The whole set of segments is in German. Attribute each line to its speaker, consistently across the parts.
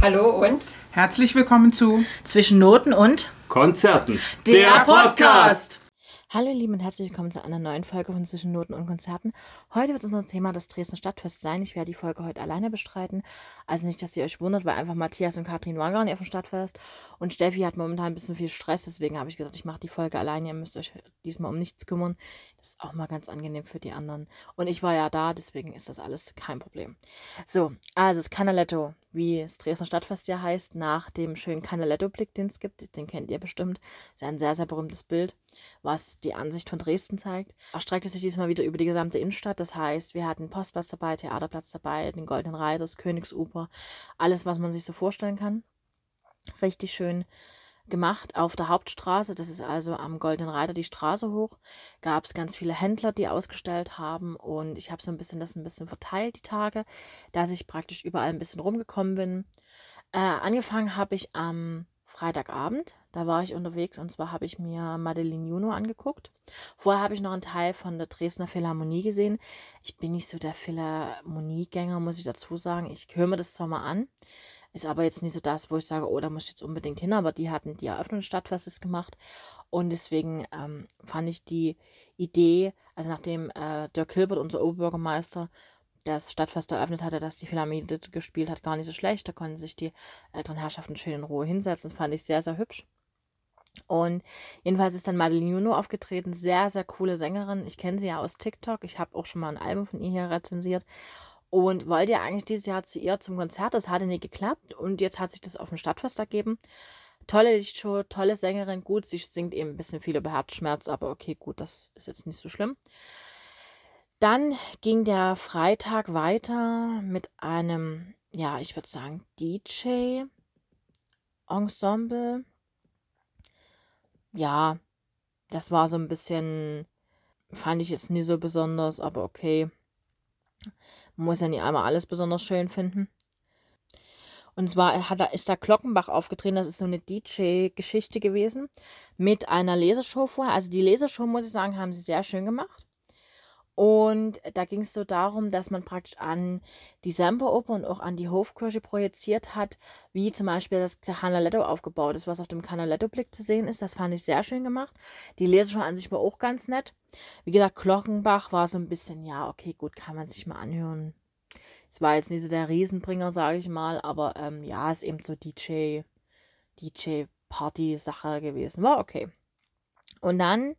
Speaker 1: Hallo und
Speaker 2: Herzlich willkommen zu
Speaker 3: Zwischen Noten und
Speaker 4: Konzerten.
Speaker 3: der Podcast.
Speaker 5: Hallo ihr Lieben und herzlich willkommen zu einer neuen Folge von Zwischen Noten und Konzerten. Heute wird unser Thema das Dresdner Stadtfest sein. Ich werde die Folge heute alleine bestreiten. Also nicht, dass ihr euch wundert, weil einfach Matthias und Katrin waren gar nicht auf dem Stadtfest. Und Steffi hat momentan ein bisschen viel Stress, deswegen habe ich gesagt, ich mache die Folge alleine. Ihr müsst euch diesmal um nichts kümmern. Das ist auch mal ganz angenehm für die anderen. Und ich war ja da, deswegen ist das alles kein Problem. So, also das Canaletto, wie das Dresdner Stadtfest ja heißt, nach dem schönen Canaletto-Blick, den es gibt. Den kennt ihr bestimmt. Das ist ein sehr, sehr berühmtes Bild, was die Ansicht von Dresden zeigt. Erstreckte sich diesmal wieder über die gesamte Innenstadt. Das heißt, wir hatten Postplatz dabei, Theaterplatz dabei, den Goldenen Reiter, das Königsufer, alles, was man sich so vorstellen kann. Richtig schön gemacht auf der Hauptstraße. Das ist also am Goldenen Reiter die Straße hoch. Gab es ganz viele Händler, die ausgestellt haben. Und ich habe so ein bisschen das ein bisschen verteilt, die Tage, dass ich praktisch überall ein bisschen rumgekommen bin. Äh, angefangen habe ich am Freitagabend. Da war ich unterwegs und zwar habe ich mir Madeline Juno angeguckt. Vorher habe ich noch einen Teil von der Dresdner Philharmonie gesehen. Ich bin nicht so der Philharmoniegänger, muss ich dazu sagen. Ich höre mir das zwar mal an, ist aber jetzt nicht so das, wo ich sage, oh, da muss ich jetzt unbedingt hin. Aber die hatten die Eröffnung des Stadtfestes gemacht. Und deswegen ähm, fand ich die Idee, also nachdem äh, Dirk Hilbert, unser Oberbürgermeister, das Stadtfest eröffnet hatte, dass die Philharmonie gespielt hat, gar nicht so schlecht. Da konnten sich die älteren Herrschaften schön in Ruhe hinsetzen. Das fand ich sehr, sehr hübsch. Und jedenfalls ist dann Madeline Juno aufgetreten. Sehr, sehr coole Sängerin. Ich kenne sie ja aus TikTok. Ich habe auch schon mal ein Album von ihr hier rezensiert. Und wollte ja eigentlich dieses Jahr zu ihr zum Konzert. Das hatte nie geklappt. Und jetzt hat sich das auf dem Stadtfest ergeben. Tolle Lichtshow, tolle Sängerin. Gut, sie singt eben ein bisschen viel über Herzschmerz. Aber okay, gut, das ist jetzt nicht so schlimm. Dann ging der Freitag weiter mit einem, ja, ich würde sagen, DJ-Ensemble. Ja, das war so ein bisschen, fand ich jetzt nie so besonders, aber okay. Man muss ja nicht einmal alles besonders schön finden. Und zwar hat, ist da Glockenbach aufgetreten. Das ist so eine DJ-Geschichte gewesen mit einer Leseshow vorher. Also die Leseshow, muss ich sagen, haben sie sehr schön gemacht. Und da ging es so darum, dass man praktisch an die Semperoper und auch an die Hofkirche projiziert hat, wie zum Beispiel das Canaletto aufgebaut ist, was auf dem Canaletto-Blick zu sehen ist. Das fand ich sehr schön gemacht. Die Leseshow an sich war auch ganz nett. Wie gesagt, Glockenbach war so ein bisschen, ja, okay, gut, kann man sich mal anhören. Es war jetzt nicht so der Riesenbringer, sage ich mal, aber ähm, ja, ist eben so DJ, DJ-Party-Sache gewesen. War okay. Und dann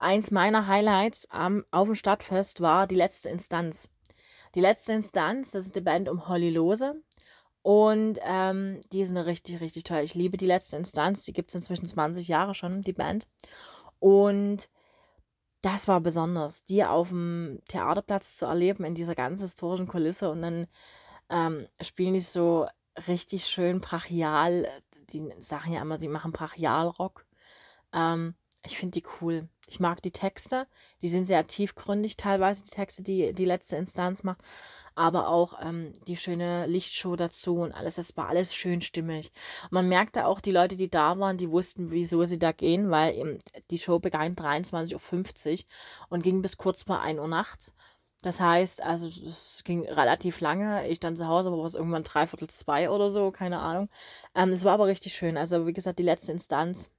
Speaker 5: Eins meiner Highlights am, auf dem Stadtfest war die letzte Instanz. Die letzte Instanz, das ist die Band um Holly Lose. Und ähm, die sind richtig, richtig toll. Ich liebe die letzte Instanz. Die gibt es inzwischen 20 Jahre schon, die Band. Und das war besonders, die auf dem Theaterplatz zu erleben, in dieser ganz historischen Kulisse. Und dann ähm, spielen die so richtig schön brachial. Die sagen ja immer, sie machen Brachialrock. Ähm, ich finde die cool. Ich mag die Texte. Die sind sehr tiefgründig, teilweise die Texte, die die letzte Instanz macht. Aber auch ähm, die schöne Lichtshow dazu und alles. Das war alles schön stimmig. man merkte auch, die Leute, die da waren, die wussten, wieso sie da gehen, weil eben die Show begann 23.50 Uhr und ging bis kurz vor 1 Uhr nachts. Das heißt, also es ging relativ lange. Ich dann zu Hause, aber was irgendwann dreiviertel zwei oder so, keine Ahnung. Ähm, es war aber richtig schön. Also wie gesagt, die letzte Instanz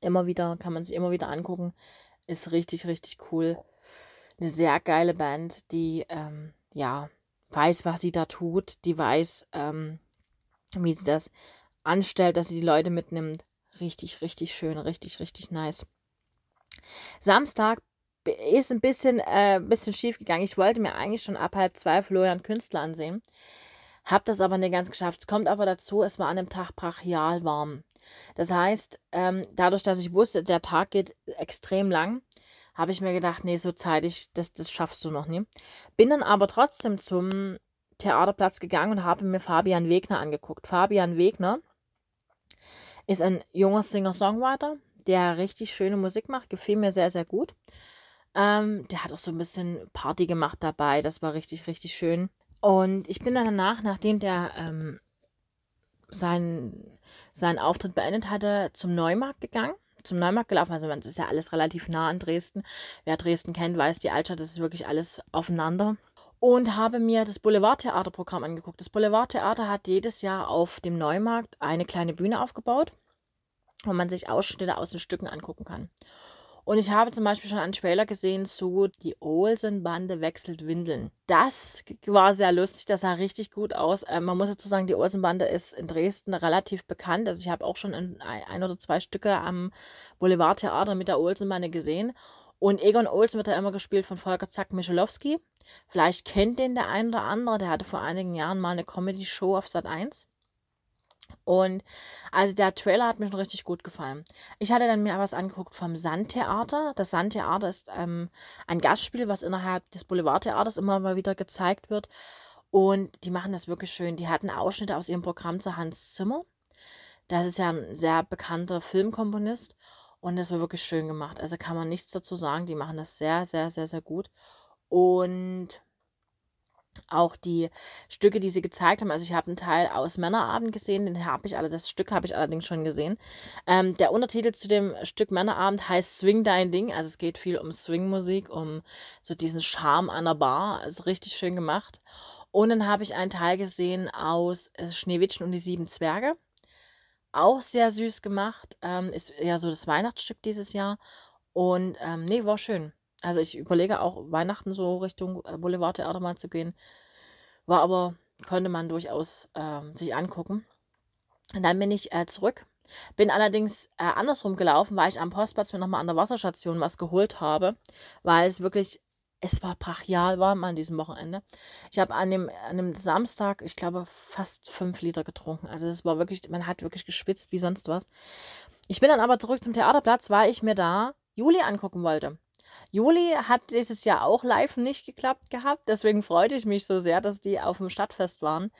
Speaker 5: immer wieder, kann man sich immer wieder angucken. Ist richtig, richtig cool. Eine sehr geile Band, die, ähm, ja, weiß, was sie da tut. Die weiß, ähm, wie sie das anstellt, dass sie die Leute mitnimmt. Richtig, richtig schön, richtig, richtig nice. Samstag ist ein bisschen, äh, bisschen schief gegangen. Ich wollte mir eigentlich schon ab halb zwei Florian Künstler ansehen. Hab das aber nicht ganz geschafft. Es kommt aber dazu, es war an dem Tag brachial warm. Das heißt, ähm, dadurch, dass ich wusste, der Tag geht extrem lang, habe ich mir gedacht, nee, so zeitig, das, das schaffst du noch nie. Bin dann aber trotzdem zum Theaterplatz gegangen und habe mir Fabian Wegner angeguckt. Fabian Wegner ist ein junger Singer-Songwriter, der richtig schöne Musik macht, gefiel mir sehr, sehr gut. Ähm, der hat auch so ein bisschen Party gemacht dabei, das war richtig, richtig schön. Und ich bin dann danach, nachdem der ähm, seinen, seinen Auftritt beendet hatte, zum Neumarkt gegangen. Zum Neumarkt gelaufen. Also, es ist ja alles relativ nah an Dresden. Wer Dresden kennt, weiß, die Altstadt ist wirklich alles aufeinander. und habe mir das Boulevardtheaterprogramm angeguckt. Das Boulevardtheater hat jedes Jahr auf dem Neumarkt eine kleine Bühne aufgebaut, wo man sich Ausschnitte aus den Stücken angucken kann. Und ich habe zum Beispiel schon einen Trailer gesehen zu Die Olsenbande wechselt Windeln. Das war sehr lustig, das sah richtig gut aus. Ähm, man muss dazu sagen, die Olsenbande ist in Dresden relativ bekannt. Also ich habe auch schon ein, ein oder zwei Stücke am Boulevardtheater mit der Olsenbande gesehen. Und Egon Olsen wird ja immer gespielt von Volker Zack Michalowski. Vielleicht kennt den der ein oder andere. Der hatte vor einigen Jahren mal eine Comedy-Show auf Sat 1. Und also der Trailer hat mir schon richtig gut gefallen. Ich hatte dann mir was angeguckt vom Sandtheater. Das Sandtheater ist ähm, ein Gastspiel, was innerhalb des Boulevardtheaters immer mal wieder gezeigt wird. Und die machen das wirklich schön. Die hatten Ausschnitte aus ihrem Programm zu Hans Zimmer. Das ist ja ein sehr bekannter Filmkomponist. Und das war wirklich schön gemacht. Also kann man nichts dazu sagen. Die machen das sehr, sehr, sehr, sehr gut. Und auch die Stücke, die sie gezeigt haben. Also ich habe einen Teil aus Männerabend gesehen, den habe ich alle, das Stück habe ich allerdings schon gesehen. Ähm, der Untertitel zu dem Stück Männerabend heißt Swing Dein Ding. Also es geht viel um Swingmusik, um so diesen Charme einer Bar. Also richtig schön gemacht. Und dann habe ich einen Teil gesehen aus äh, Schneewittchen und die sieben Zwerge. Auch sehr süß gemacht. Ähm, ist ja so das Weihnachtsstück dieses Jahr. Und ähm, nee, war schön. Also ich überlege auch Weihnachten so Richtung äh, Boulevardtheater mal zu gehen. War aber, konnte man durchaus äh, sich angucken. Und dann bin ich äh, zurück. Bin allerdings äh, andersrum gelaufen, weil ich am Postplatz mir nochmal an der Wasserstation was geholt habe, weil es wirklich, es war brachial warm an diesem Wochenende. Ich habe an dem, an dem Samstag, ich glaube, fast fünf Liter getrunken. Also es war wirklich, man hat wirklich geschwitzt wie sonst was. Ich bin dann aber zurück zum Theaterplatz, weil ich mir da Juli angucken wollte. Juli hat dieses Jahr auch live nicht geklappt gehabt. Deswegen freute ich mich so sehr, dass die auf dem Stadtfest waren.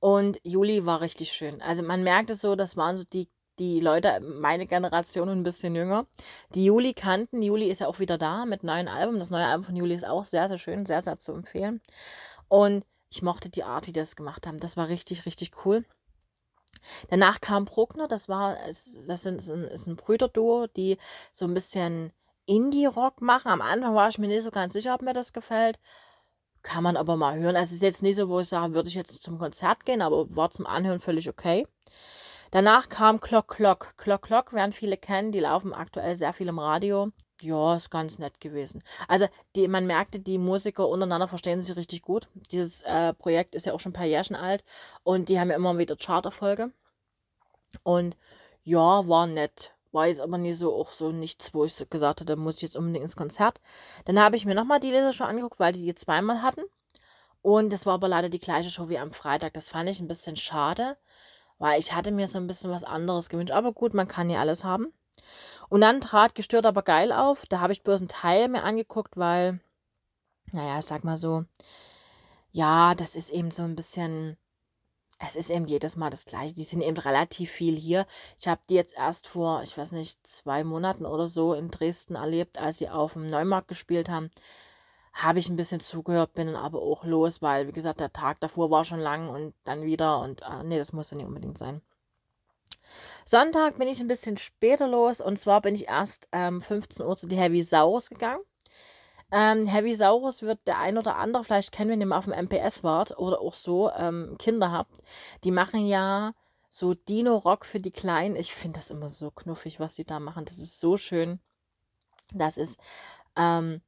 Speaker 5: Und Juli war richtig schön. Also man merkt es so, das waren so die, die Leute, meine Generation und ein bisschen jünger, die Juli kannten. Juli ist ja auch wieder da mit neuen Album. Das neue Album von Juli ist auch sehr, sehr schön, sehr, sehr zu empfehlen. Und ich mochte die Art, wie die das gemacht haben. Das war richtig, richtig cool. Danach kam Bruckner, das war, das sind, ist ein Brüderduo, die so ein bisschen Indie-Rock machen. Am Anfang war ich mir nicht so ganz sicher, ob mir das gefällt. Kann man aber mal hören. Also es ist jetzt nicht so, wo ich sage, würde ich jetzt zum Konzert gehen, aber war zum Anhören völlig okay. Danach kam Clock Clock. Clock Clock werden viele kennen, die laufen aktuell sehr viel im Radio. Ja, ist ganz nett gewesen. Also die, man merkte, die Musiker untereinander verstehen sich richtig gut. Dieses äh, Projekt ist ja auch schon ein paar Jährchen alt und die haben ja immer wieder Charterfolge. Und ja, war nett war jetzt aber nie so auch so nichts, wo ich gesagt hatte, da muss ich jetzt unbedingt ins Konzert. Dann habe ich mir nochmal die Lasershow angeguckt, weil die die zweimal hatten. Und das war aber leider die gleiche Show wie am Freitag. Das fand ich ein bisschen schade, weil ich hatte mir so ein bisschen was anderes gewünscht. Aber gut, man kann ja alles haben. Und dann trat gestört aber geil auf. Da habe ich bloß einen Teil mir angeguckt, weil, naja, ich sag mal so, ja, das ist eben so ein bisschen es ist eben jedes Mal das Gleiche. Die sind eben relativ viel hier. Ich habe die jetzt erst vor, ich weiß nicht, zwei Monaten oder so in Dresden erlebt, als sie auf dem Neumarkt gespielt haben. Habe ich ein bisschen zugehört, bin dann aber auch los, weil, wie gesagt, der Tag davor war schon lang und dann wieder und äh, nee, das muss ja nicht unbedingt sein. Sonntag bin ich ein bisschen später los und zwar bin ich erst ähm, 15 Uhr zu die Heavy Saurus gegangen. Ähm, Heavy Saurus wird der ein oder andere, vielleicht kennen wir den mal auf dem MPS wart oder auch so, ähm, Kinder habt. Die machen ja so Dino-Rock für die Kleinen. Ich finde das immer so knuffig, was die da machen. Das ist so schön. Das ist, ähm,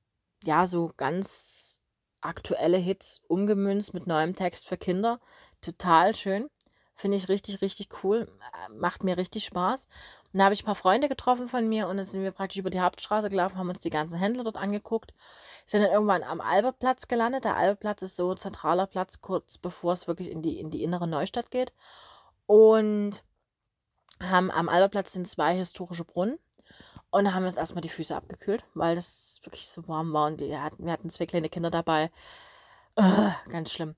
Speaker 5: ja, so ganz aktuelle Hits umgemünzt mit neuem Text für Kinder. Total schön. Finde ich richtig, richtig cool. Macht mir richtig Spaß. Da habe ich ein paar Freunde getroffen von mir und dann sind wir praktisch über die Hauptstraße gelaufen, haben uns die ganzen Händler dort angeguckt. Sind dann irgendwann am Albertplatz gelandet. Der Albertplatz ist so ein zentraler Platz, kurz bevor es wirklich in die, in die innere Neustadt geht. Und haben am Albertplatz sind zwei historische Brunnen. Und haben uns erstmal die Füße abgekühlt, weil das wirklich so warm war. Und die hatten, wir hatten zwei kleine Kinder dabei. Uh, ganz schlimm.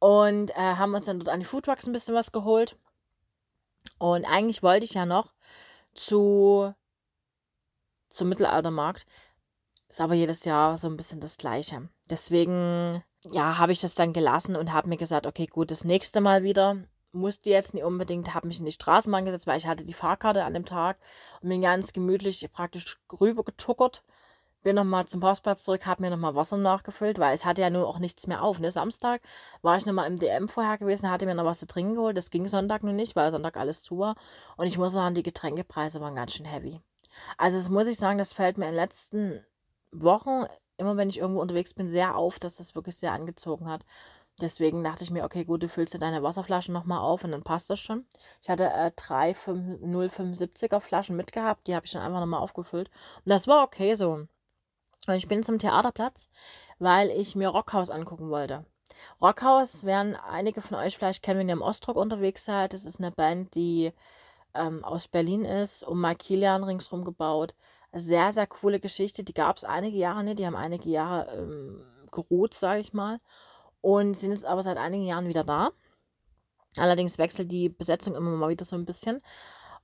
Speaker 5: Und äh, haben uns dann dort an die Foodtrucks ein bisschen was geholt. Und eigentlich wollte ich ja noch zu zum Mittelaltermarkt. Ist aber jedes Jahr so ein bisschen das Gleiche. Deswegen, ja, habe ich das dann gelassen und habe mir gesagt, okay, gut, das nächste Mal wieder. Musste jetzt nicht unbedingt, habe mich in die Straßenbahn gesetzt, weil ich hatte die Fahrkarte an dem Tag und bin ganz gemütlich praktisch rüber getuckert bin nochmal zum Postplatz zurück, habe mir nochmal Wasser nachgefüllt, weil es hatte ja nur auch nichts mehr auf. Ne? Samstag war ich nochmal im DM vorher gewesen, hatte mir noch was zu trinken geholt. Das ging Sonntag nur nicht, weil Sonntag alles zu war. Und ich muss sagen, die Getränkepreise waren ganz schön heavy. Also das muss ich sagen, das fällt mir in den letzten Wochen, immer wenn ich irgendwo unterwegs bin, sehr auf, dass das wirklich sehr angezogen hat. Deswegen dachte ich mir, okay, gut, du füllst dir deine Wasserflaschen nochmal auf und dann passt das schon. Ich hatte äh, drei 075er Flaschen mitgehabt, die habe ich dann einfach nochmal aufgefüllt. Und das war okay so. Und ich bin zum Theaterplatz, weil ich mir Rockhaus angucken wollte. Rockhaus werden einige von euch vielleicht kennen, wenn ihr im Ostdruck unterwegs seid. Das ist eine Band, die ähm, aus Berlin ist, um Mike Kilian ringsrum gebaut. Sehr, sehr coole Geschichte. Die gab es einige Jahre nicht. Die haben einige Jahre ähm, geruht, sage ich mal und sind jetzt aber seit einigen Jahren wieder da. Allerdings wechselt die Besetzung immer mal wieder so ein bisschen.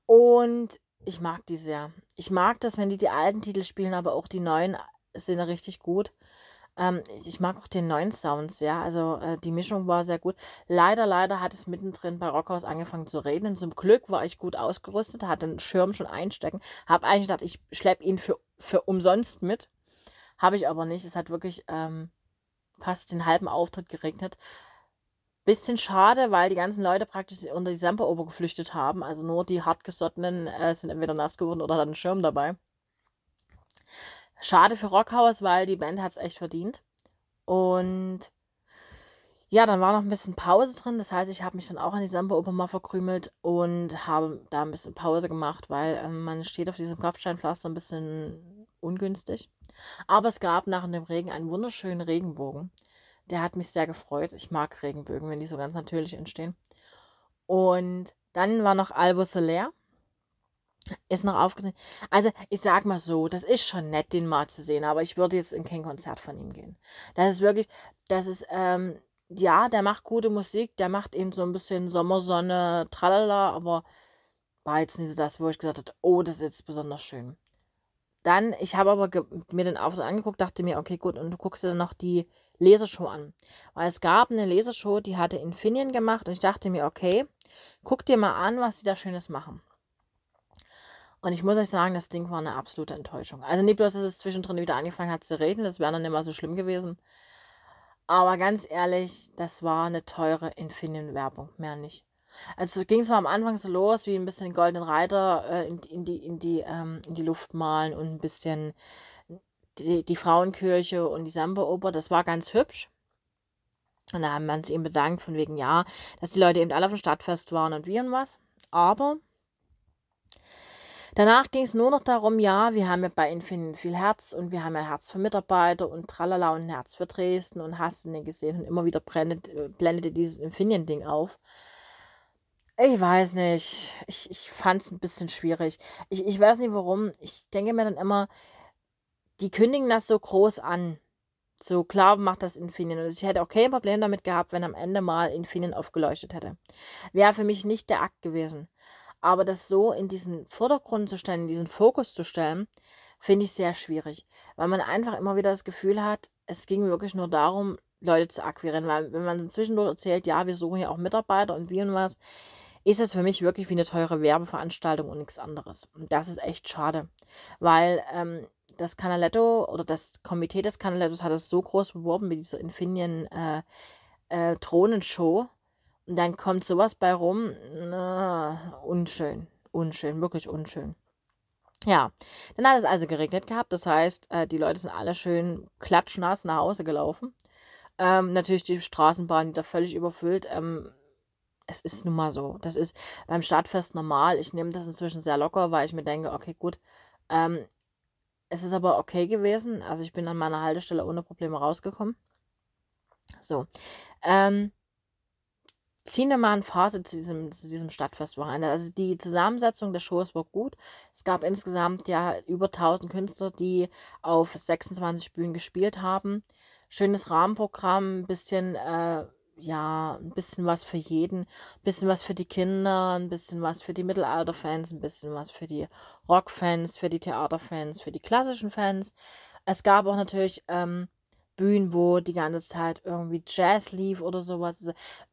Speaker 5: Und ich mag die sehr. Ich mag das, wenn die die alten Titel spielen, aber auch die neuen sind richtig gut. Ähm, ich mag auch den neuen Sounds, ja. Also äh, die Mischung war sehr gut. Leider, leider hat es mittendrin bei Rockhaus angefangen zu regnen. Zum Glück war ich gut ausgerüstet, hatte den Schirm schon einstecken. Habe eigentlich gedacht, ich schleppe ihn für, für umsonst mit. Habe ich aber nicht. Es hat wirklich ähm, fast den halben Auftritt geregnet. Bisschen schade, weil die ganzen Leute praktisch unter die Semperoper geflüchtet haben. Also nur die hartgesottenen äh, sind entweder nass geworden oder hatten einen Schirm dabei. Schade für Rockhaus, weil die Band hat es echt verdient. Und ja, dann war noch ein bisschen Pause drin. Das heißt, ich habe mich dann auch an die Semperoper mal verkrümelt und habe da ein bisschen Pause gemacht, weil ähm, man steht auf diesem Kopfsteinpflaster ein bisschen ungünstig. Aber es gab nach dem Regen einen wunderschönen Regenbogen. Der hat mich sehr gefreut. Ich mag Regenbögen, wenn die so ganz natürlich entstehen. Und dann war noch Albo Soler. Ist noch aufgetreten. Also, ich sag mal so, das ist schon nett, den mal zu sehen, aber ich würde jetzt in kein Konzert von ihm gehen. Das ist wirklich, das ist, ähm, ja, der macht gute Musik, der macht eben so ein bisschen Sommersonne, tralala, aber war jetzt nicht so das, wo ich gesagt habe, oh, das ist jetzt besonders schön. Dann, ich habe aber mir den Auftritt angeguckt, dachte mir, okay, gut, und du guckst dir dann noch die Lasershow an. Weil es gab eine Lasershow, die hatte Infineon gemacht und ich dachte mir, okay, guck dir mal an, was sie da Schönes machen. Und ich muss euch sagen, das Ding war eine absolute Enttäuschung. Also nicht bloß, dass es zwischendrin wieder angefangen hat zu reden, das wäre dann mal so schlimm gewesen. Aber ganz ehrlich, das war eine teure Infineon-Werbung, mehr nicht. Also ging es mal am Anfang so los, wie ein bisschen den Goldenen Reiter äh, in, in, die, in, die, ähm, in die Luft malen und ein bisschen die, die Frauenkirche und die Samba-Oper. Das war ganz hübsch. Und da haben wir uns eben bedankt, von wegen, ja, dass die Leute eben alle auf dem Stadtfest waren und wie und was. Aber danach ging es nur noch darum, ja, wir haben ja bei Infinity viel Herz und wir haben ja Herz für Mitarbeiter und tralala und Herz für Dresden und hast du nicht gesehen und immer wieder äh, blendete dieses Infinity-Ding auf. Ich weiß nicht. Ich, ich fand es ein bisschen schwierig. Ich, ich weiß nicht warum. Ich denke mir dann immer, die kündigen das so groß an. So klar macht das Infineon. Und ich hätte auch kein Problem damit gehabt, wenn am Ende mal Infineon aufgeleuchtet hätte. Wäre für mich nicht der Akt gewesen. Aber das so in diesen Vordergrund zu stellen, in diesen Fokus zu stellen, finde ich sehr schwierig. Weil man einfach immer wieder das Gefühl hat, es ging wirklich nur darum, Leute zu akquirieren. Weil wenn man zwischendurch erzählt, ja, wir suchen ja auch Mitarbeiter und wie und was, ist es für mich wirklich wie eine teure Werbeveranstaltung und nichts anderes. Und das ist echt schade, weil ähm, das Canaletto oder das Komitee des Canalettos hat es so groß beworben mit dieser Infineon äh, äh, Drohnenshow. Dann kommt sowas bei rum. Na, unschön. Unschön, wirklich unschön. Ja, dann hat es also geregnet gehabt. Das heißt, äh, die Leute sind alle schön klatschnass nach Hause gelaufen. Ähm, natürlich die Straßenbahn wieder völlig überfüllt. Ähm, es ist nun mal so. Das ist beim Stadtfest normal. Ich nehme das inzwischen sehr locker, weil ich mir denke, okay, gut. Ähm, es ist aber okay gewesen. Also ich bin an meiner Haltestelle ohne Probleme rausgekommen. So. Ähm, ziehen wir mal ein Fazit zu diesem, zu diesem Stadtfestwochenende. Also die Zusammensetzung der Shows war gut. Es gab insgesamt ja über 1000 Künstler, die auf 26 Bühnen gespielt haben. Schönes Rahmenprogramm, ein bisschen äh, ja, ein bisschen was für jeden, ein bisschen was für die Kinder, ein bisschen was für die Mittelalter-Fans, ein bisschen was für die Rock-Fans, für die Theater-Fans, für die klassischen Fans. Es gab auch natürlich ähm, Bühnen, wo die ganze Zeit irgendwie Jazz lief oder sowas.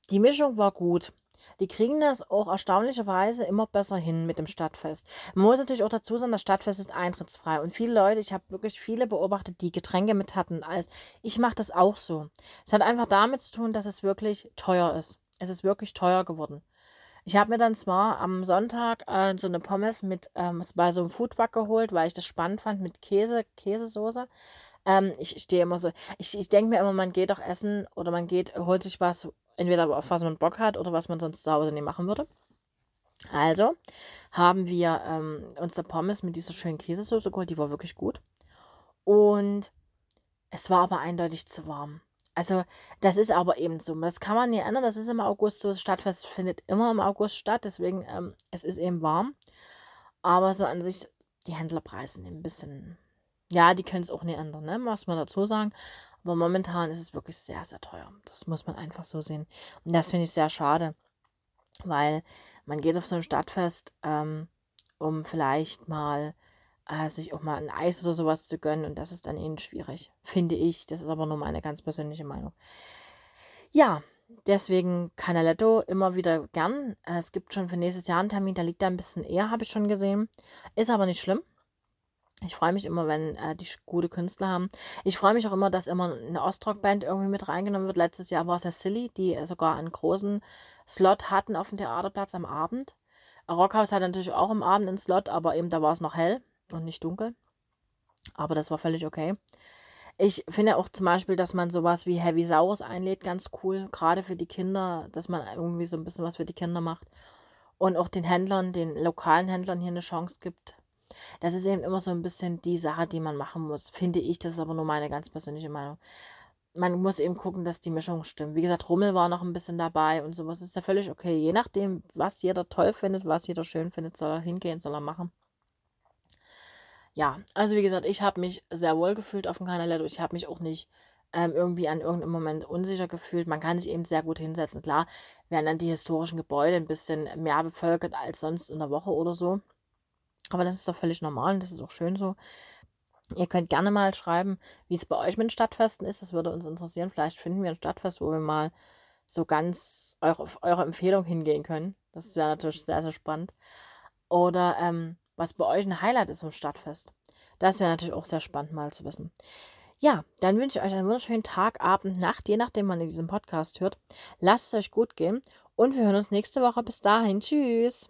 Speaker 5: Die Mischung war gut. die kriegen das auch erstaunlicherweise immer besser hin mit dem Stadtfest. Man muss natürlich auch dazu sagen, das Stadtfest ist eintrittsfrei. Und viele Leute, ich habe wirklich viele beobachtet, die Getränke mit hatten alles. Ich mache das auch so. Es hat einfach damit zu tun, dass es wirklich teuer ist. Es ist wirklich teuer geworden. Ich habe mir dann zwar am Sonntag äh, so eine Pommes mit ähm, bei so einem Foodtruck geholt, weil ich das spannend fand mit Käse, Käsesoße. Ähm, ich stehe immer so, ich, ich denke mir immer, man geht doch essen oder man geht, holt sich was, entweder auf was man Bock hat oder was man sonst zu Hause nicht machen würde. Also haben wir ähm, unsere Pommes mit dieser schönen Käsesoße geholt, die war wirklich gut. Und es war aber eindeutig zu warm. Also, das ist aber eben so. Das kann man nicht ändern. Das ist im August so. Das Stadtfest findet immer im August statt. Deswegen, ähm, es ist eben warm. Aber so an sich, die Händlerpreise nehmen ein bisschen. Ja, die können es auch nicht ändern, ne? Muss man dazu sagen. Aber momentan ist es wirklich sehr, sehr teuer. Das muss man einfach so sehen. Und das finde ich sehr schade. Weil man geht auf so ein Stadtfest, ähm, um vielleicht mal äh, sich auch mal ein Eis oder sowas zu gönnen. Und das ist dann eben schwierig, finde ich. Das ist aber nur meine ganz persönliche Meinung. Ja, deswegen Canaletto immer wieder gern. Es gibt schon für nächstes Jahr einen Termin, der liegt da ein bisschen eher, habe ich schon gesehen. Ist aber nicht schlimm. Ich freue mich immer, wenn äh, die gute Künstler haben. Ich freue mich auch immer, dass immer eine Ostrock-Band irgendwie mit reingenommen wird. Letztes Jahr war es ja Silly, die sogar einen großen Slot hatten auf dem Theaterplatz am Abend. Rockhaus hat natürlich auch am Abend einen Slot, aber eben da war es noch hell und nicht dunkel. Aber das war völlig okay. Ich finde auch zum Beispiel, dass man sowas wie Heavy Saurus einlädt, ganz cool. Gerade für die Kinder, dass man irgendwie so ein bisschen was für die Kinder macht. Und auch den Händlern, den lokalen Händlern hier eine Chance gibt. Das ist eben immer so ein bisschen die Sache, die man machen muss, finde ich. Das ist aber nur meine ganz persönliche Meinung. Man muss eben gucken, dass die Mischung stimmt. Wie gesagt, Rummel war noch ein bisschen dabei und sowas ist ja völlig okay. Je nachdem, was jeder toll findet, was jeder schön findet, soll er hingehen, soll er machen ja, also wie gesagt, ich habe mich sehr wohl gefühlt auf dem Canaletto. Ich habe mich auch nicht ähm, irgendwie an irgendeinem Moment unsicher gefühlt. Man kann sich eben sehr gut hinsetzen. Klar werden dann die historischen Gebäude ein bisschen mehr bevölkert als sonst in der Woche oder so. Aber das ist doch völlig normal und das ist auch schön so. Ihr könnt gerne mal schreiben, wie es bei euch mit Stadtfesten ist. Das würde uns interessieren. Vielleicht finden wir ein Stadtfest, wo wir mal so ganz eure, eure Empfehlung hingehen können. Das wäre natürlich sehr, sehr spannend. Oder ähm, was bei euch ein Highlight ist im Stadtfest. Das wäre natürlich auch sehr spannend mal zu wissen. Ja, dann wünsche ich euch einen wunderschönen Tag, Abend, Nacht, je nachdem, wann ihr diesen Podcast hört. Lasst es euch gut gehen und wir hören uns nächste Woche. Bis dahin. Tschüss.